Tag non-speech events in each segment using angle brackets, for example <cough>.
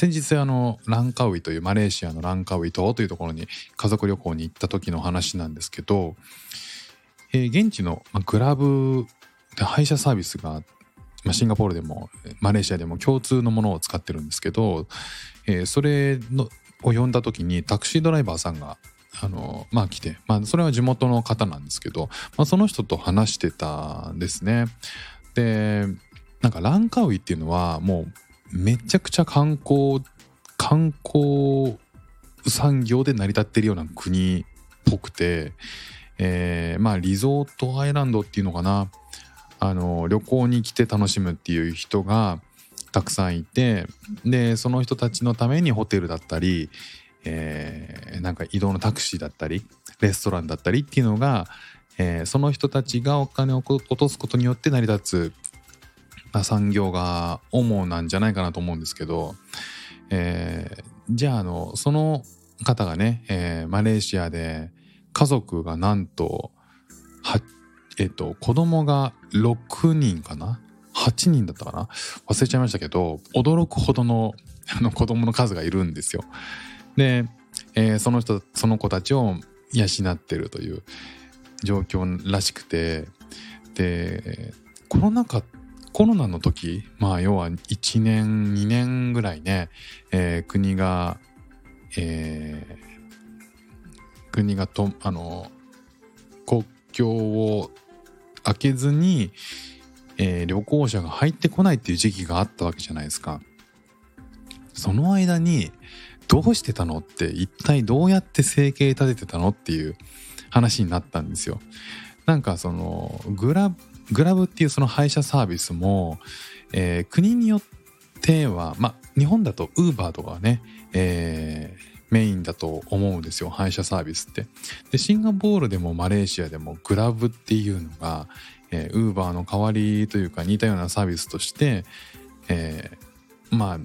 先日あのランカウイというマレーシアのランカウイ島というところに家族旅行に行った時の話なんですけど、えー現地のまグラブで配車サービスがま、シンガポールでもマレーシアでも共通のものを使ってるんですけど、えーそれのを呼んだ時にタクシードライバーさんがあのまあ来て、まあ、それは地元の方なんですけど、まあ、その人と話してたんですね。でなんかランカウイっていうのはもうめちゃくちゃ観光観光産業で成り立ってるような国っぽくて、えーまあリゾートアイランドっていうのかな。あの旅行に来て楽しむっていう人がたくさんいてでその人たちのためにホテルだったり、えーなんか移動のタクシーだったりレストランだったりっていうのが、えーその人たちがお金を落とすことによって成り立つ、産業が主なんじゃないかなと思うんですけど、えーじゃああのその方がね、えーマレーシアで家族がなんとはえっと子供が6人かな？8人だったかな？忘れちゃいましたけど驚くほどの <laughs> あの子供の数がいるんですよ。で、えーその人その子たちを養ってるという状況らしくてでコロナ禍っコロナの時まあ要は1年2年ぐらいね、えー国が、えー国がとあの国境を開けずに、えー旅行者が入ってこないっていう時期があったわけじゃないですか。その間にどうしてたのって一体どうやって生計立ててたのっていう話になったんですよ。なんかそのグラグラブっていうその配車サービスも、えー国によってはまあ日本だとウーバーとかはね、えーメインだと思うんですよ配車サービスって。でシンガポールでもマレーシアでもグラブっていうのがえー、ウーバーの代わりというか似たようなサービスとして、えーまあ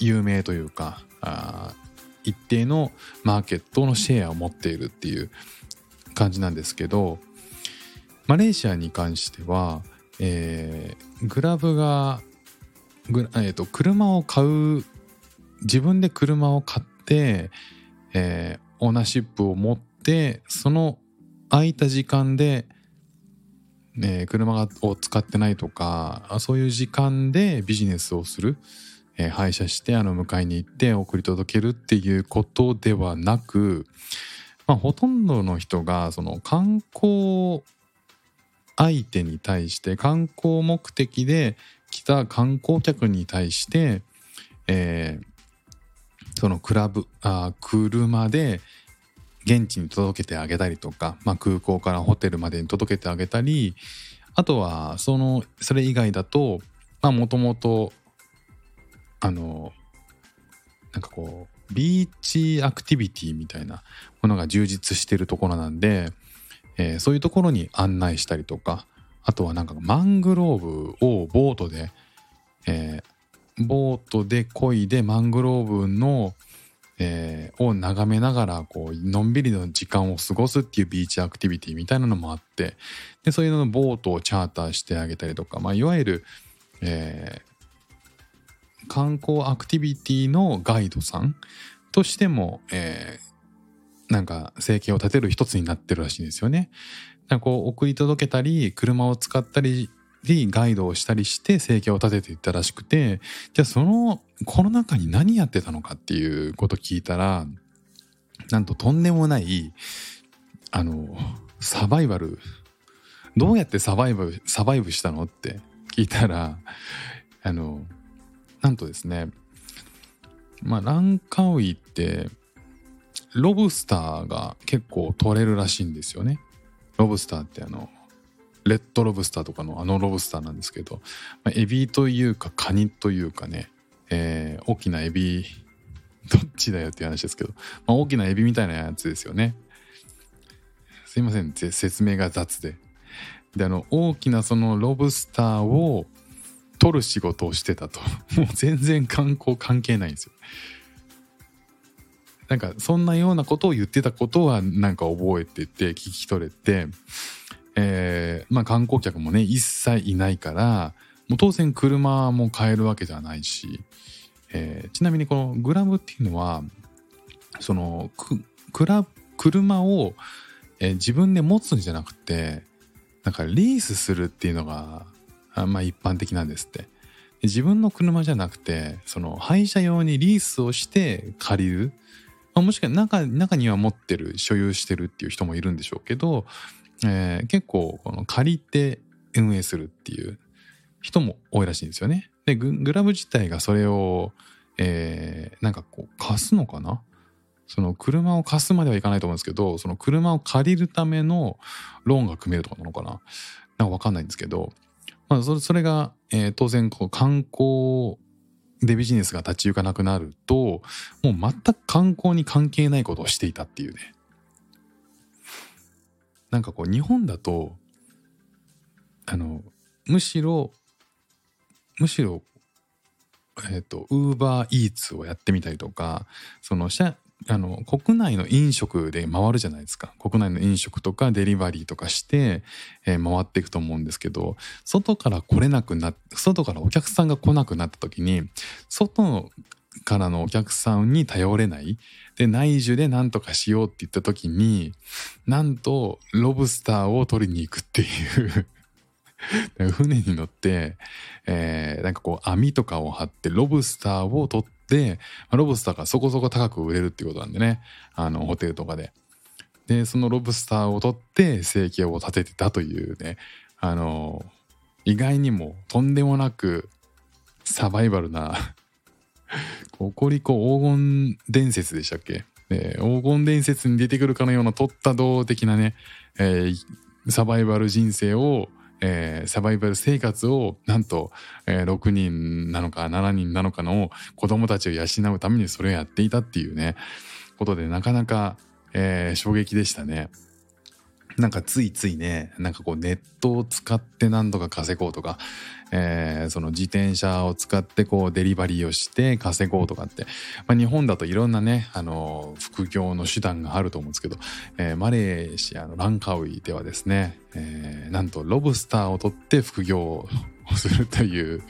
有名というかあ一定のマーケットのシェアを持っているっていう感じなんですけどマレーシアに関しては、えーグラブがグラ、えーと車を買う自分で車を買って、えーオーナーシップを持ってその空いた時間で、えー車を使ってないとかそういう時間でビジネスをする、えー配車してあの迎えに行って送り届けるっていうことではなく、まあ、ほとんどの人がその観光相手に対して観光目的で来た観光客に対して、えーそのクラブあ車で現地に届けてあげたりとか、まあ、空港からホテルまでに届けてあげたりあとはそのそれ以外だともともとあのなんかこうビーチアクティビティみたいなものが充実してるところなんで、えーそういうところに案内したりとかあとはなんかマングローブをボートで、えーボートで漕いでマングローブの、えーを眺めながらこうのんびりの時間を過ごすっていうビーチアクティビティみたいなのもあってでそういうののボートをチャーターしてあげたりとか、まあ、いわゆる、え観光アクティビティのガイドさんとしても、えーなんか生計を立てる一つになってるらしいんですよね。だかこう送り届けたり車を使ったりガイドをしたりして生計を立てていったらしくてじゃあそのコロナ禍に何やってたのかっていうこと聞いたらなんととんでもないあのサバイバルどうやってサバイバルサバイブしたのって聞いたらあのなんとですねまあランカウイってロブスターが結構取れるらしいんですよね。ロブスターってあのレッドロブスターとかのあのロブスターなんですけど、まあエビというかカニというかね、えー大きなエビどっちだよっていう話ですけど、まあ、大きなエビみたいなやつですよね。すいません説明が雑で。であの大きなそのロブスターを取る仕事をしてたと。<laughs> もう全然観光関係ないんですよ。なんかそんなようなことを言ってたことはなんか覚えてて聞き取れて、えーまあ観光客もね一切いないからもう当然車も買えるわけじゃないし、えーちなみにこのグラブっていうのはその車を、えー自分で持つんじゃなくてなんかリースするっていうのがまあ一般的なんですって。自分の車じゃなくてその廃車用にリースをして借りる、まあ、もしくは中中には持ってる所有してるっていう人もいるんでしょうけど、えー結構この借りて運営するっていう人も多いらしいんですよね。でグラブ自体がそれを、えーなんかこう貸すのかな？その車を貸すまではいかないと思うんですけどその車を借りるためのローンが組めるとかなのかな？なんかわかんないんですけど、まあ、それそれが、えー当然こう観光でビジネスが立ち行かなくなるともう全く観光に関係ないことをしていたっていうね。なんかこう日本だとあのむしろむしろえっ、とウーバーイーツをやってみたりとかその社あの国内の飲食で回るじゃないですか。国内の飲食とかデリバリーとかして、えー回っていくと思うんですけど外から来れなくな外からお客さんが来なくなった時に外からのお客さんに頼れない。で内需で何とかしようって言った時になんとロブスターを取りに行くっていう。<laughs> 船に乗って、えーなんかこう網とかを張ってロブスターを取って、まあロブスターがそこそこ高く売れるっていうことなんでね。あのホテルとかで。でそのロブスターを取って生計を立ててたというね。あの意外にもとんでもなくサバイバルな <laughs> ココリコ黄金伝説でしたっけ、えー黄金伝説に出てくるかのような取った道的なね、えーサバイバル人生を、えーサバイバル生活をなんと、えー6人なのか7人なのかの子供たちを養うためにそれをやっていたっていうねことでなかなか、えー衝撃でしたね。なんかついついねなんかこうネットを使って何とか稼ごうとか、えーその自転車を使ってこうデリバリーをして稼ごうとかって、まあ、日本だといろんなねあの副業の手段があると思うんですけど、えーマレーシアのランカウイではですね、えーなんとロブスターを取って副業をするという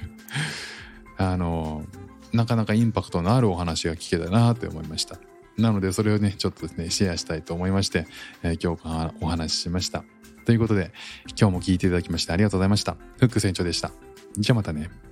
あのなかなかインパクトのあるお話が聞けたなって思いました。なのでそれをねちょっとですねシェアしたいと思いまして、えー今日からお話ししました。ということで今日も聞いていただきましてありがとうございました。フック船長でした。じゃあまたね。